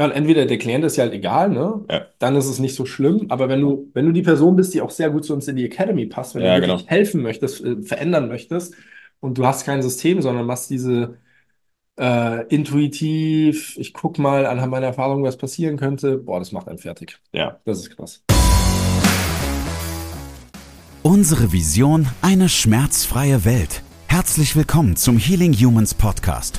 Ja, und entweder der Klient ist ja halt egal, ne? Ja. Dann ist es nicht so schlimm. Aber wenn du, wenn du die Person bist, die auch sehr gut zu uns in die Academy passt, wenn Ja, du wirklich genau. helfen möchtest, äh, verändern möchtest und du hast kein System, sondern machst diese äh, intuitiv, ich guck mal anhand meiner Erfahrung, was passieren könnte, boah, das macht einen fertig. Ja. Das ist krass. Unsere Vision, eine schmerzfreie Welt. Herzlich willkommen zum Healing Humans Podcast,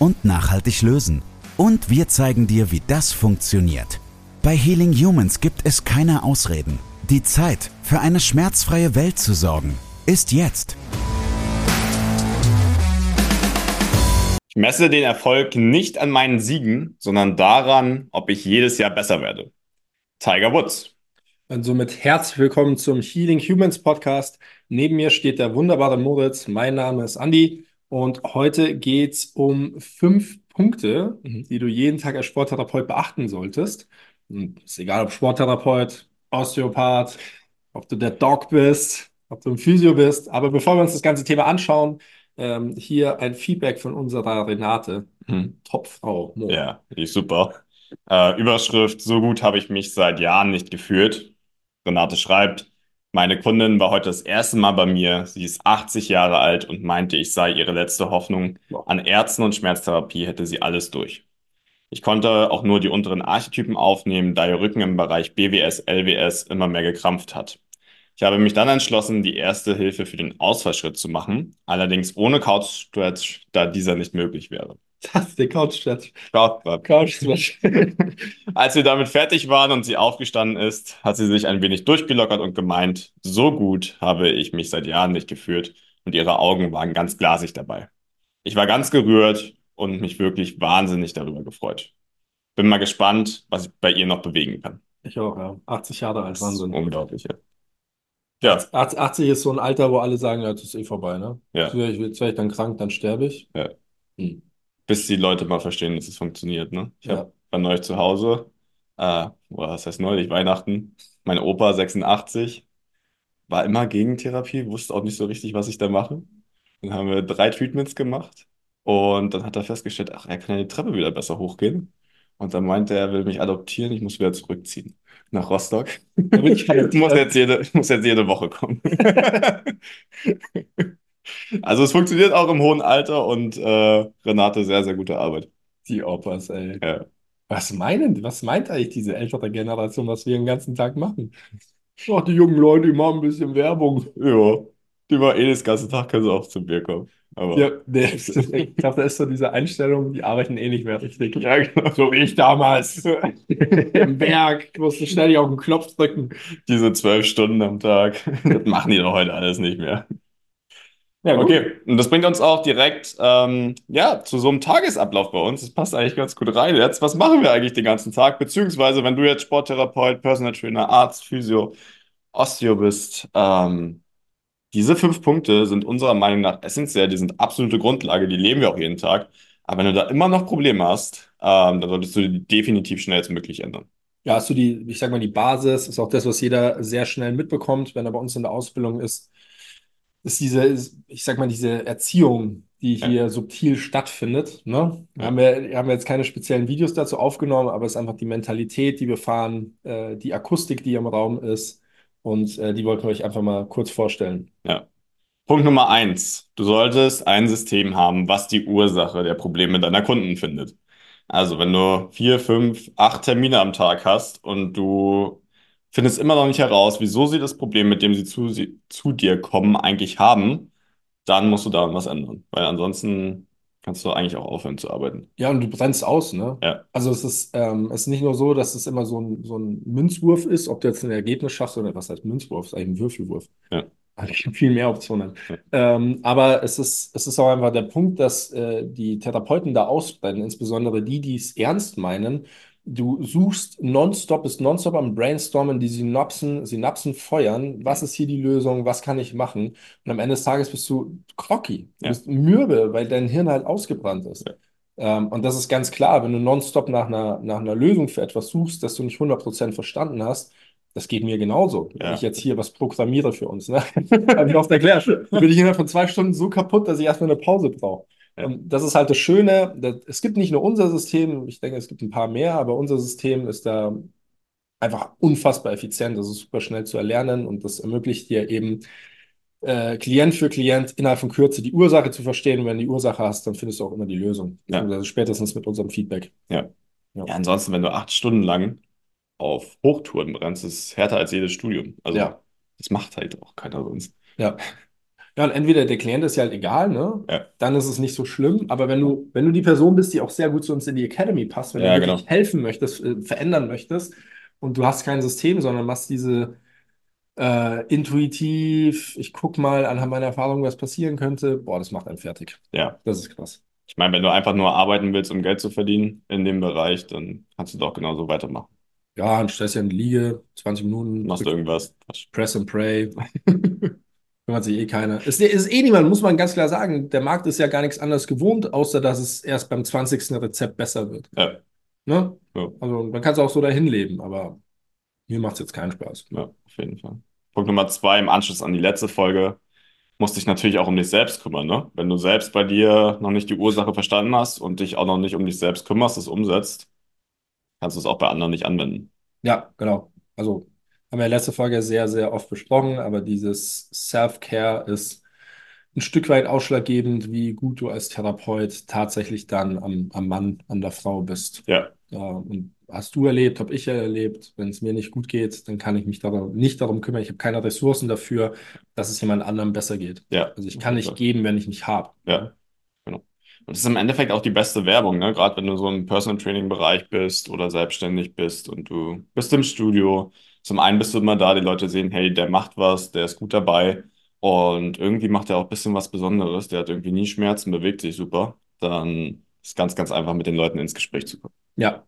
und nachhaltig lösen. Und wir zeigen dir, wie das funktioniert. Bei Healing Humans gibt es keine Ausreden. Die Zeit, für eine schmerzfreie Welt zu sorgen, ist jetzt. Ich messe den Erfolg nicht an meinen Siegen, sondern daran, ob ich jedes Jahr besser werde. Tiger Woods. Und somit herzlich willkommen zum Healing Humans Podcast. Neben mir steht der wunderbare Moritz. Mein Name ist Andi und heute geht's um fünf Punkte, die du jeden Tag als Sporttherapeut beachten solltest. Und ist egal, ob Sporttherapeut, Osteopath, ob du der Doc bist, ob du ein Physio bist. Aber bevor wir uns das ganze Thema anschauen, ähm, hier ein Feedback von unserer Renate. Hm. Topfrau. Mo. Ja, die ist super. Äh, Überschrift, so gut habe ich mich seit Jahren nicht gefühlt. Renate schreibt, meine Kundin war heute das erste Mal bei mir. Sie ist 80 Jahre alt und meinte, ich sei ihre letzte Hoffnung. An Ärzten und Schmerztherapie hätte sie alles durch. Ich konnte auch nur die unteren Archetypen aufnehmen, da ihr Rücken im Bereich BWS, LWS immer mehr gekrampft hat. Ich habe mich dann entschlossen, die erste Hilfe für den Ausfallschritt zu machen, allerdings ohne Couch-Stretch, da dieser nicht möglich wäre. Das ist der Couch-Stretch. Couch- Couch-Stretch. Als wir damit fertig waren und sie aufgestanden ist, hat sie sich ein wenig durchgelockert und gemeint, so gut habe ich mich seit Jahren nicht gefühlt und ihre Augen waren ganz glasig dabei. Ich war ganz gerührt und mich wirklich wahnsinnig darüber gefreut. Bin mal gespannt, was ich bei ihr noch bewegen kann. Ich auch, ja. 80 Jahre alt, Wahnsinn. unglaublich. Ja. Ja, 80 ist so ein Alter, wo alle sagen, ja, das ist eh vorbei, ne? Ja. Jetzt werde ich, jetzt ich dann krank, dann sterbe ich. Ja. Hm. Bis die Leute mal verstehen, dass es funktioniert. Ne? Ich Ja. hab, war neulich zu Hause, äh, was heißt neulich, Weihnachten. Mein Opa, 86, war immer gegen Therapie, wusste auch nicht so richtig, was ich da mache. Dann haben wir drei Treatments gemacht und dann hat er festgestellt, ach, er kann ja die Treppe wieder besser hochgehen. Und dann meinte er, er will mich adoptieren, ich muss wieder zurückziehen nach Rostock. Ich halt- Ich muss jetzt jede, ich muss jetzt jede Woche kommen. Also es funktioniert auch im hohen Alter und äh, Renate, sehr, sehr gute Arbeit. Die Opas, ey. Ja. Was meinen, was meint eigentlich diese ältere Generation, was wir den ganzen Tag machen? Ach, die jungen Leute, die machen ein bisschen Werbung. Ja, die war eh das ganze Tag, können sie auch zu Bier kommen. Aber Ja, nee, ich glaube, da ist so diese Einstellung, die arbeiten eh nicht mehr richtig. Ja, genau. So wie ich damals. Im Berg, musste ständig auf den Knopf drücken. diese zwölf Stunden am Tag, das machen die doch heute alles nicht mehr. Ja, gut. Okay, und das bringt uns auch direkt ähm, ja, zu so einem Tagesablauf bei uns. Das passt eigentlich ganz gut rein. Jetzt, was machen wir eigentlich den ganzen Tag? Beziehungsweise, wenn du jetzt Sporttherapeut, Personal Trainer, Arzt, Physio, Osteo bist, ähm, diese fünf Punkte sind unserer Meinung nach essentiell, die sind absolute Grundlage, die leben wir auch jeden Tag. Aber wenn du da immer noch Probleme hast, ähm, dann solltest du die definitiv schnellstmöglich ändern. Ja, hast du die, ich sag mal, die Basis, ist auch das, was jeder sehr schnell mitbekommt, wenn er bei uns in der Ausbildung ist, ist diese, ich sag mal, diese Erziehung, die Ja. hier subtil stattfindet. Ne? Ja. Haben wir, haben wir jetzt keine speziellen Videos dazu aufgenommen, aber es ist einfach die Mentalität, die wir fahren, äh, die Akustik, die im Raum ist. Und äh, die wollten wir euch einfach mal kurz vorstellen. Ja. Punkt Nummer eins. Du solltest ein System haben, was die Ursache der Probleme deiner Kunden findet. Also, wenn du vier, fünf, acht Termine am Tag hast und du findest immer noch nicht heraus, wieso sie das Problem, mit dem sie zu, sie, zu dir kommen, eigentlich haben, dann musst du daran was ändern. Weil ansonsten kannst du eigentlich auch aufhören zu arbeiten. Ja, und du brennst aus, ne? Ja. Also es ist, ähm, es ist nicht nur so, dass es immer so ein, so ein Münzwurf ist, ob du jetzt ein Ergebnis schaffst oder was heißt Münzwurf, ist eigentlich ein Würfelwurf. Ja. Eigentlich viel mehr Optionen. Ja. Ähm, aber es ist, es ist auch einfach der Punkt, dass äh, die Therapeuten da ausbrennen, insbesondere die, die es ernst meinen Du suchst nonstop, bist nonstop am Brainstormen, die Synapsen, Synapsen feuern. Was ist hier die Lösung? Was kann ich machen? Und am Ende des Tages bist du groggy, du Ja. bist mürbe, weil dein Hirn halt ausgebrannt ist. Ja. Ähm, und das ist ganz klar, wenn du nonstop nach einer, nach einer Lösung für etwas suchst, das du nicht 100% verstanden hast, das geht mir genauso. Wenn Ja. ich jetzt hier was programmiere für uns, ne? Habe ich oft erklärt. Dann bin ich innerhalb von zwei Stunden so kaputt, dass ich erstmal eine Pause brauche. Ja. Und das ist halt das Schöne. Es gibt nicht nur unser System, ich denke, es gibt ein paar mehr, aber unser System ist da einfach unfassbar effizient. Das ist super schnell zu erlernen und das ermöglicht dir eben äh, Klient für Klient innerhalb von Kürze die Ursache zu verstehen. Und wenn du die Ursache hast, dann findest du auch immer die Lösung. Ja. Also spätestens mit unserem Feedback. Ja, ansonsten, wenn du acht Stunden lang auf Hochtouren brennst, ist es härter als jedes Studium. Also, Ja. das macht halt auch keiner sonst. Ja. Ja, und entweder der Klient ist ja halt egal, ne? Ja. Dann ist es nicht so schlimm. Aber wenn du, wenn du die Person bist, die auch sehr gut zu uns in die Academy passt, wenn Ja, du wirklich genau. helfen möchtest, äh, verändern möchtest und du hast kein System, sondern machst diese äh, intuitiv, ich guck mal anhand meiner Erfahrung, was passieren könnte, boah, das macht einen fertig. Ja. Das ist krass. Ich meine, wenn du einfach nur arbeiten willst, um Geld zu verdienen in dem Bereich, dann kannst du doch genauso weitermachen. Ja, ein Stresschen Liege, 20 Minuten, Machst du irgendwas? Press and Pray. Kümmert sich eh keiner. Ist, ist eh niemand, muss man ganz klar sagen. Der Markt ist ja gar nichts anderes gewohnt, außer dass es erst beim 20. Rezept besser wird. Ja, Ne? Ja. Also man kann es auch so dahin leben, aber mir macht es jetzt keinen Spaß. ja, auf jeden Fall. Punkt Nummer zwei, im Anschluss an die letzte Folge, musst dich natürlich auch um dich selbst kümmern, ne? Wenn du selbst bei dir noch nicht die Ursache verstanden hast und dich auch noch nicht um dich selbst kümmerst, es umsetzt, kannst du es auch bei anderen nicht anwenden. Ja, genau. Also haben wir ja letzte Folge sehr, sehr oft besprochen, aber dieses Self-Care ist ein Stück weit ausschlaggebend, wie gut du als Therapeut tatsächlich dann am, am Mann, an der Frau bist. Ja, Ja, und hast du erlebt, habe ich erlebt, wenn es mir nicht gut geht, dann kann ich mich darum, nicht darum kümmern. Ich habe keine Ressourcen dafür, dass es jemand anderem besser geht. ja. Also ich kann nicht geben, wenn ich nicht habe. Ja, genau. Und das ist im Endeffekt auch die beste Werbung, ne? Gerade wenn du so im Personal Training Bereich bist oder selbstständig bist und du bist im Studio. Zum einen bist du immer da, die Leute sehen, hey, der macht was, der ist gut dabei und irgendwie macht er auch ein bisschen was Besonderes, der hat irgendwie nie Schmerzen, bewegt sich super. Dann ist ganz, ganz einfach mit den Leuten ins Gespräch zu kommen. Ja.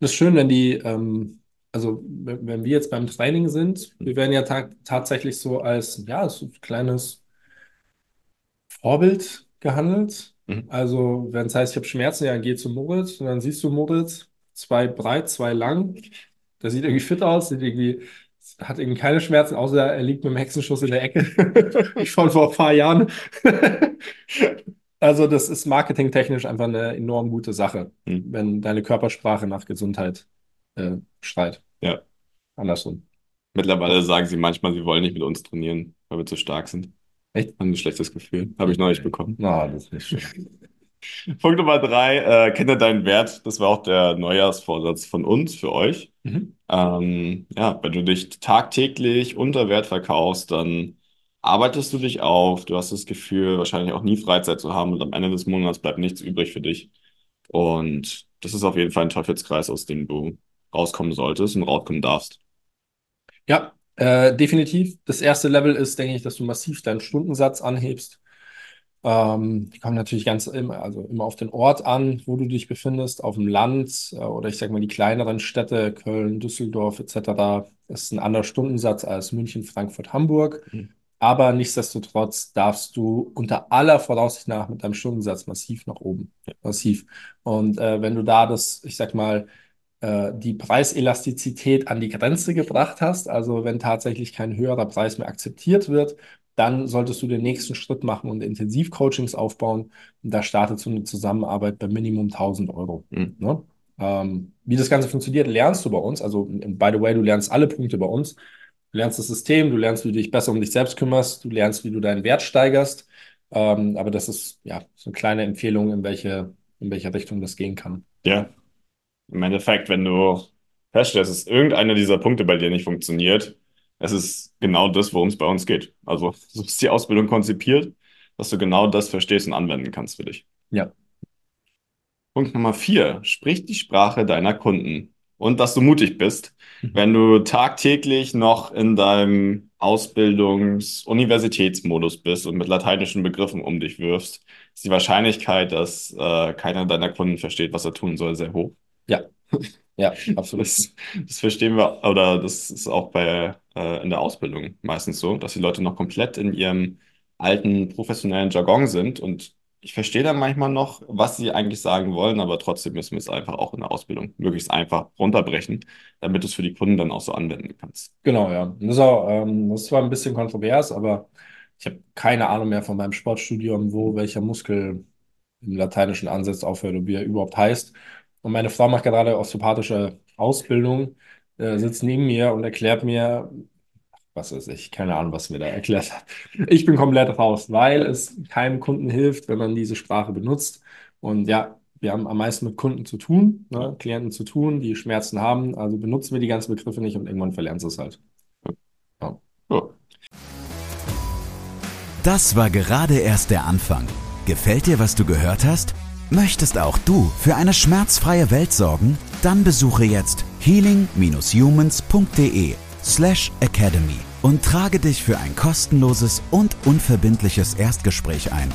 Das ist schön, wenn die, ähm, also wenn wenn wir jetzt beim Training sind, wir werden ja ta tatsächlich so als, ja, so ein kleines Vorbild gehandelt. Mhm. Also wenn es heißt, ich habe Schmerzen, ja, geh zu Moritz und dann siehst du Moritz, zwei breit, zwei lang. Der sieht irgendwie fit aus, sieht irgendwie, hat irgendwie keine Schmerzen, außer er liegt mit dem Hexenschuss in der Ecke. Schon vor ein paar Jahren. Also das ist marketingtechnisch einfach eine enorm gute Sache, Mhm. wenn deine Körpersprache nach Gesundheit äh, schreit. Ja. Andersrum. Mittlerweile sagen sie manchmal, sie wollen nicht mit uns trainieren, weil wir zu stark sind. Echt? Haben ein schlechtes Gefühl. Habe ich neulich bekommen. Na, das ist nicht schön. Punkt Nummer drei, äh, kenne deinen Wert. Das war auch der Neujahrsvorsatz von uns für euch. Mhm. Ähm, ja, wenn du dich tagtäglich unter Wert verkaufst, dann arbeitest du dich auf. Du hast das Gefühl, wahrscheinlich auch nie Freizeit zu haben und am Ende des Monats bleibt nichts übrig für dich. Und das ist auf jeden Fall ein Teufelskreis, aus dem du rauskommen solltest und rauskommen darfst. Ja, äh, definitiv. Das erste Level ist, denke ich, dass du massiv deinen Stundensatz anhebst. Ähm, die kommen natürlich ganz immer, also immer auf den Ort an, wo du dich befindest, auf dem Land äh, oder ich sage mal die kleineren Städte, Köln, Düsseldorf etc. Ist ein anderer Stundensatz als München, Frankfurt, Hamburg. Mhm. Aber nichtsdestotrotz darfst du unter aller Voraussicht nach mit deinem Stundensatz massiv nach oben. Massiv. Und äh, wenn du da das, ich sag mal, äh, die Preiselastizität an die Grenze gebracht hast, also wenn tatsächlich kein höherer Preis mehr akzeptiert wird, dann solltest du den nächsten Schritt machen und Intensivcoachings aufbauen. Und da startet so eine Zusammenarbeit bei Minimum 1000 Euro. Mhm. Ne? Ähm, wie das Ganze funktioniert, lernst du bei uns. Also, by the way, du lernst alle Punkte bei uns. Du lernst das System, du lernst, wie du dich besser um dich selbst kümmerst, du lernst, wie du deinen Wert steigerst. Ähm, aber das ist ja so eine kleine Empfehlung, in welche, in welche Richtung das gehen kann. Ja. Im Endeffekt, wenn du feststellst, dass irgendeiner dieser Punkte bei dir nicht funktioniert, es ist genau das, worum es bei uns geht. Also, so ist die Ausbildung konzipiert, dass du genau das verstehst und anwenden kannst für dich. Ja. Punkt Nummer vier, sprich die Sprache deiner Kunden. Und dass du mutig bist. Wenn du tagtäglich noch in deinem Ausbildungs-Universitätsmodus bist und mit lateinischen Begriffen um dich wirfst, ist die Wahrscheinlichkeit, dass äh, keiner deiner Kunden versteht, was er tun soll, sehr hoch. Ja, Ja, absolut. Das, das verstehen wir, oder das ist auch bei äh, in der Ausbildung meistens so, dass die Leute noch komplett in ihrem alten professionellen Jargon sind und ich verstehe dann manchmal noch, was sie eigentlich sagen wollen, aber trotzdem müssen wir es einfach auch in der Ausbildung möglichst einfach runterbrechen, damit du es für die Kunden dann auch so anwenden kannst. Genau, ja. Das ist, auch, ähm, das ist zwar ein bisschen kontrovers, aber ich habe keine Ahnung mehr von meinem Sportstudium, wo welcher Muskel im lateinischen Ansatz aufhört und wie er überhaupt heißt. Und meine Frau macht gerade osteopathische Ausbildung, äh, sitzt neben mir und erklärt mir, was weiß ich, keine Ahnung, was mir da erklärt hat. Ich bin komplett raus, weil es keinem Kunden hilft, wenn man diese Sprache benutzt. Und ja, wir haben am meisten mit Kunden zu tun, ne, Klienten zu tun, die Schmerzen haben. Also benutzen wir die ganzen Begriffe nicht und irgendwann verlernen sie es halt. Ja. Ja. Das war gerade erst der Anfang. Gefällt dir, was du gehört hast? Möchtest auch du für eine schmerzfreie Welt sorgen? Dann besuche jetzt healing-humans.de slash academy und trage dich für ein kostenloses und unverbindliches Erstgespräch ein.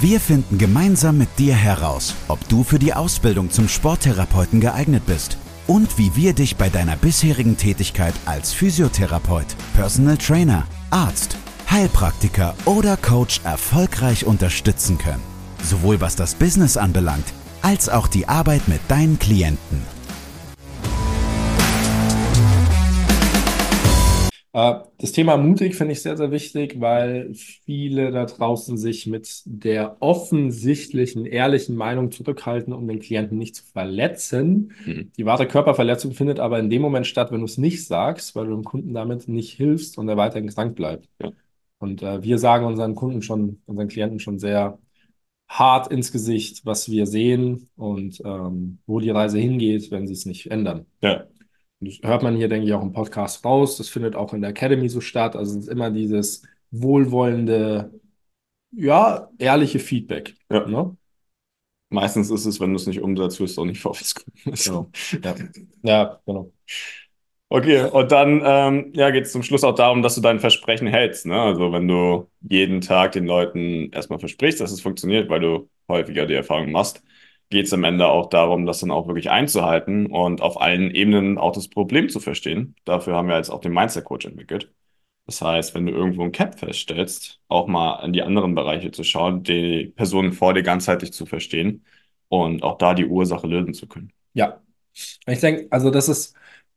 Wir finden gemeinsam mit dir heraus, ob du für die Ausbildung zum Sporttherapeuten geeignet bist und wie wir dich bei deiner bisherigen Tätigkeit als Physiotherapeut, Personal Trainer, Arzt, Heilpraktiker oder Coach erfolgreich unterstützen können. Sowohl was das Business anbelangt, als auch die Arbeit mit deinen Klienten. Äh, das Thema mutig finde ich sehr, sehr wichtig, weil viele da draußen sich mit der offensichtlichen, ehrlichen Meinung zurückhalten, um den Klienten nicht zu verletzen. Mhm. Die wahre Körperverletzung findet aber in dem Moment statt, wenn du es nicht sagst, weil du dem Kunden damit nicht hilfst und er weiterhin krank bleibt. Ja. Und äh, wir sagen unseren Kunden schon, unseren Klienten schon sehr hart ins Gesicht, was wir sehen und ähm, wo die Reise hingeht, wenn sie es nicht ändern. Ja. Das hört man hier, denke ich, auch im Podcast raus. Das findet auch in der Academy so statt. Also es ist immer dieses wohlwollende, ja, ehrliche Feedback. Ja. Ne? Meistens ist es, wenn du es nicht umsetzt, wirst du auch nicht vorwärts kommen. Genau. Ja. ja, genau. Okay, und dann ähm, ja, geht es zum Schluss auch darum, dass du dein Versprechen hältst. Ne? Also wenn du jeden Tag den Leuten erstmal versprichst, dass es funktioniert, weil du häufiger die Erfahrung machst, geht es am Ende auch darum, das dann auch wirklich einzuhalten und auf allen Ebenen auch das Problem zu verstehen. Dafür haben wir jetzt auch den Mindset Coach entwickelt. Das heißt, wenn du irgendwo ein Cap feststellst, auch mal in die anderen Bereiche zu schauen, die Personen vor dir ganzheitlich zu verstehen und auch da die Ursache lösen zu können. Ja, ich denke, also das ist,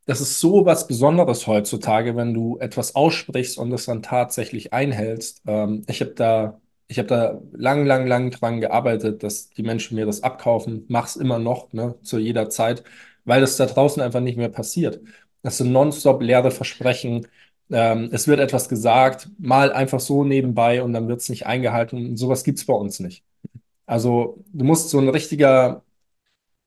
das ist so was Besonderes heutzutage, wenn du etwas aussprichst und es dann tatsächlich einhältst. Ähm, ich habe da ich habe da lang, lang, lang dran gearbeitet, dass die Menschen mir das abkaufen. Mach's immer noch, ne, zu jeder Zeit, weil das da draußen einfach nicht mehr passiert. Das sind nonstop leere Versprechen. Ähm, es wird etwas gesagt, mal einfach so nebenbei und dann wird es nicht eingehalten. Sowas gibt's bei uns nicht. Also du musst so ein richtiger,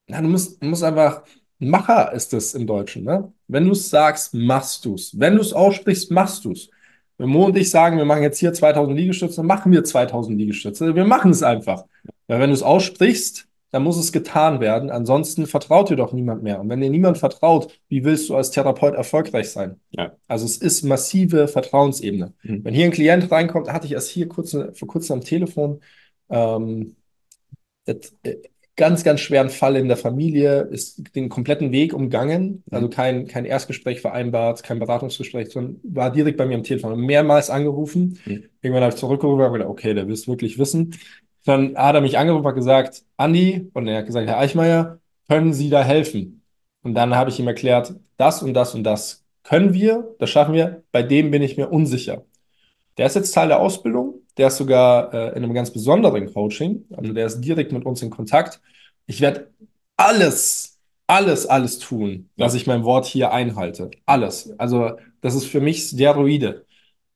na, du musst, du musst einfach, Macher ist es im Deutschen, ne? Wenn du es sagst, machst du's. Wenn du es aussprichst, machst du's. Wenn Mo und ich sagen, wir machen jetzt hier 2000 Liegestütze, dann machen wir 2000 Liegestütze. Wir machen es einfach. Weil wenn du es aussprichst, dann muss es getan werden. Ansonsten vertraut dir doch niemand mehr. Und wenn dir niemand vertraut, wie willst du als Therapeut erfolgreich sein? Ja. Also es ist massive Vertrauensebene. Mhm. Wenn hier ein Klient reinkommt, hatte ich erst hier kurz, vor kurzem am Telefon, ähm, das, äh, ganz, ganz schweren Fall in der Familie, ist den kompletten Weg umgangen, also kein, kein Erstgespräch vereinbart, kein Beratungsgespräch, sondern war direkt bei mir am Telefon, mehrmals angerufen. Mhm. Irgendwann habe ich zurückgerufen und gedacht, okay, der will es wirklich wissen. Dann hat er mich angerufen und gesagt, Andi, und er hat gesagt, Herr Eichmeier, können Sie da helfen? Und dann habe ich ihm erklärt, das und das und das können wir, das schaffen wir, bei dem bin ich mir unsicher. Der ist jetzt Teil der Ausbildung, der ist sogar äh, in einem ganz besonderen Coaching, also der ist direkt mit uns in Kontakt. Ich werde alles, alles, alles tun, ja. dass ich mein Wort hier einhalte. Alles. Also das ist für mich Steroide,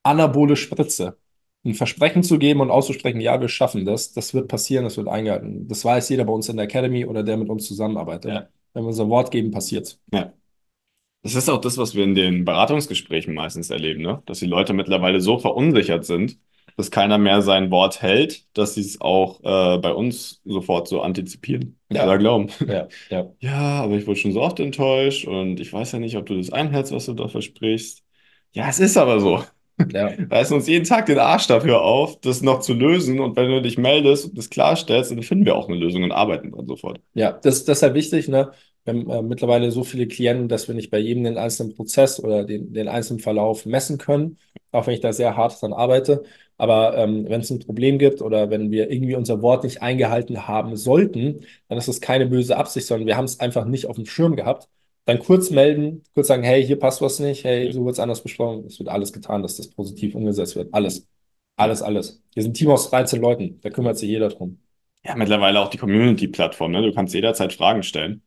anabole Spritze. Ein Versprechen zu geben und auszusprechen, ja, wir schaffen das, das wird passieren, das wird eingehalten. Das weiß jeder bei uns in der Academy oder der mit uns zusammenarbeitet. Ja. Wenn wir unser Wort geben, passiert's. Ja. Das ist auch das, was wir in den Beratungsgesprächen meistens erleben, ne? dass die Leute mittlerweile so verunsichert sind, dass keiner mehr sein Wort hält, dass sie es auch äh, bei uns sofort so antizipieren ja. oder glauben. Ja, ja. ja, aber ich wurde schon so oft enttäuscht und ich weiß ja nicht, ob du das einhältst, was du da versprichst. Ja, es ist aber so. Ja. Reißen uns jeden Tag den Arsch dafür auf, das noch zu lösen. Und wenn du dich meldest und das klarstellst, dann finden wir auch eine Lösung und arbeiten dann sofort. Ja, das, das ist halt wichtig, ne? Wir haben äh, mittlerweile so viele Klienten, dass wir nicht bei jedem den einzelnen Prozess oder den, den einzelnen Verlauf messen können, auch wenn ich da sehr hart dran arbeite. Aber ähm, wenn es ein Problem gibt oder wenn wir irgendwie unser Wort nicht eingehalten haben sollten, dann ist das keine böse Absicht, sondern wir haben es einfach nicht auf dem Schirm gehabt. Dann kurz melden, kurz sagen, hey, hier passt was nicht, hey, so wird es anders besprochen. Es wird alles getan, dass das positiv umgesetzt wird. Alles. Alles, alles. Wir sind ein Team aus 13 Leuten, da kümmert sich jeder drum. Ja, mittlerweile auch die Community-Plattform, ne? Du kannst jederzeit Fragen stellen.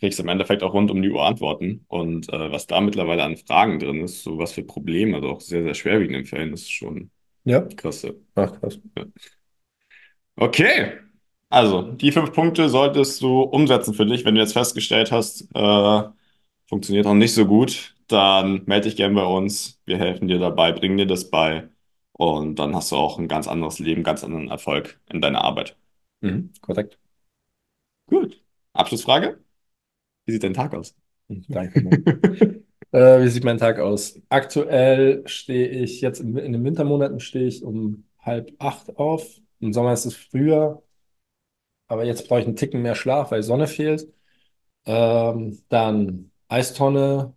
Kriegst im Endeffekt auch rund um die Uhr Antworten. Und äh, was da mittlerweile an Fragen drin ist, so was für Probleme, also auch sehr, sehr schwerwiegenden Fällen, ist schon Ja, krass. ja. ach krass. Okay, also die fünf Punkte solltest du umsetzen für dich. Wenn du jetzt festgestellt hast, äh, funktioniert noch nicht so gut, dann melde dich gerne bei uns. Wir helfen dir dabei, bringen dir das bei. Und dann hast du auch ein ganz anderes Leben, ganz anderen Erfolg in deiner Arbeit. Mhm, korrekt. Gut. Abschlussfrage? Wie sieht dein Tag aus? Mhm, Danke. Äh, wie sieht mein Tag aus? Aktuell stehe ich jetzt in, in den Wintermonaten stehe ich um halb acht auf. Im Sommer ist es früher, aber jetzt brauche ich einen Ticken mehr Schlaf, weil Sonne fehlt. Ähm, dann Eistonne,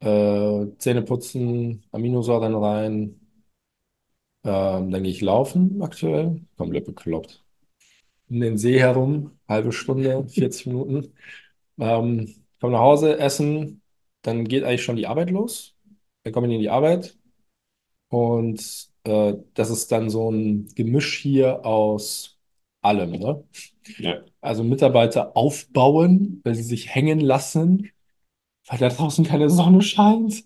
äh, Zähne putzen, Aminosäuren rein. Ähm, dann gehe ich laufen aktuell. Komplett bekloppt. Um den See herum, halbe Stunde, 40 Minuten. Ähm, komme nach Hause, essen, dann geht eigentlich schon die Arbeit los. Dann komme ich in die Arbeit und äh, das ist dann so ein Gemisch hier aus allem, ne? Ja. Also Mitarbeiter aufbauen, weil sie sich hängen lassen, weil da draußen keine Sonne scheint.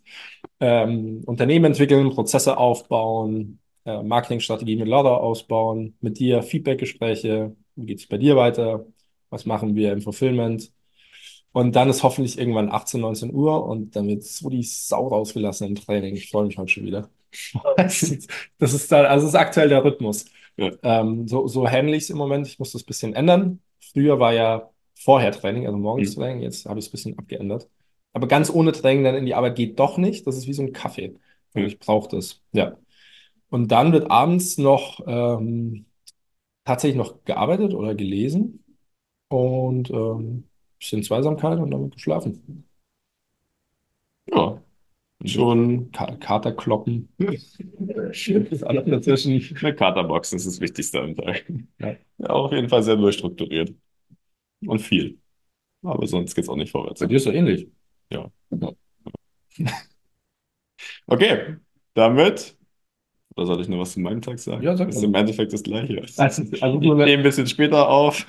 Ähm, Unternehmen entwickeln, Prozesse aufbauen, äh, Marketingstrategie mit Lauda ausbauen, mit dir Feedbackgespräche, wie geht es bei dir weiter, was machen wir im Fulfillment. Und dann ist hoffentlich irgendwann 18, 19 Uhr und dann wird so die Sau rausgelassen im Training. Ich freue mich heute schon wieder. Das ist, das ist dann, also das ist aktuell der Rhythmus. Ja. Ähm, so, so handle ich es im Moment. Ich muss das ein bisschen ändern. Früher war ja vorher Training, also morgens Mhm. Training. Jetzt habe ich es ein bisschen abgeändert. Aber ganz ohne Training dann in die Arbeit geht doch nicht. Das ist wie so ein Kaffee. Ich brauche das. Ja. Und dann wird abends noch ähm, tatsächlich noch gearbeitet oder gelesen und ähm, bisschen Zweisamkeit und dann wird geschlafen. Ja. Schon Ka Kater kloppen. Ist alles dazwischen. eine Katerbox ist das Wichtigste am Tag. Ja. Ja, auf jeden Fall sehr durchstrukturiert. Und viel. Aber sonst geht's auch nicht vorwärts. Bei dir ist so ähnlich. Okay, damit. Oder soll ich noch was zu meinem Tag sagen? Ja, sag ist mal. im Endeffekt das Gleiche. Also, also Ich nur stehe ein bisschen später auf.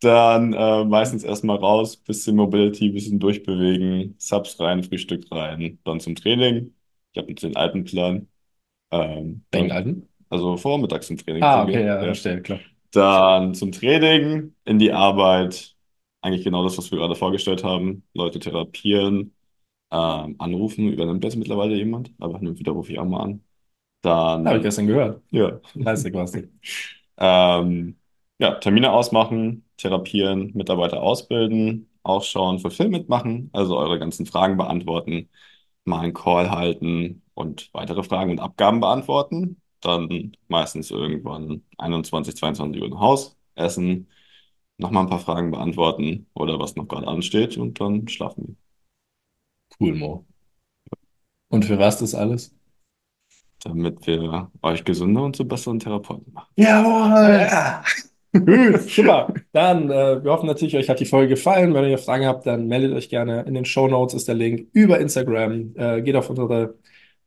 Dann äh, meistens erstmal raus, bisschen Mobility, bisschen durchbewegen, Subs rein, Frühstück rein, dann zum Training. Ich habe jetzt den alten Plan. Ähm, den dann, alten. also vormittags zum Training Ah, zu gehen. okay, ja, Ja. verstehe, klar. Dann zum Training, in die Arbeit. Eigentlich genau das, was wir gerade vorgestellt haben. Leute therapieren, ähm, anrufen. Übernimmt das mittlerweile jemand? Aber hin und wieder rufe ich auch mal an. Dann, Habe ich gestern gehört. ja. Leistig nicht. Ähm, ja, Termine ausmachen, therapieren, Mitarbeiter ausbilden, auch schauen, Fulfillment machen, also eure ganzen Fragen beantworten, mal einen Call halten und weitere Fragen und Abgaben beantworten. Dann meistens irgendwann 21, 22 Uhr im Haus, essen, nochmal ein paar Fragen beantworten oder was noch gerade ansteht und dann schlafen wir. Cool, Mo. Und für was das alles? Damit wir euch gesünder und zu besseren Therapeuten machen. Jawohl! Gut, super. Dann, äh, wir hoffen natürlich, euch hat die Folge gefallen. Wenn ihr Fragen habt, dann meldet euch gerne. In den Show Notes ist der Link über Instagram. Äh, geht auf unsere,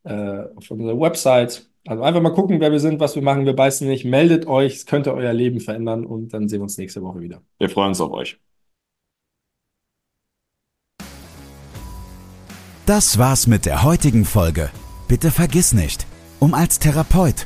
äh, auf unsere Website. Also einfach mal gucken, wer wir sind, was wir machen. Wir beißen nicht. Meldet euch, es könnte euer Leben verändern und dann sehen wir uns nächste Woche wieder. Wir freuen uns auf euch. Das war's mit der heutigen Folge. Bitte vergiss nicht, um als Therapeut,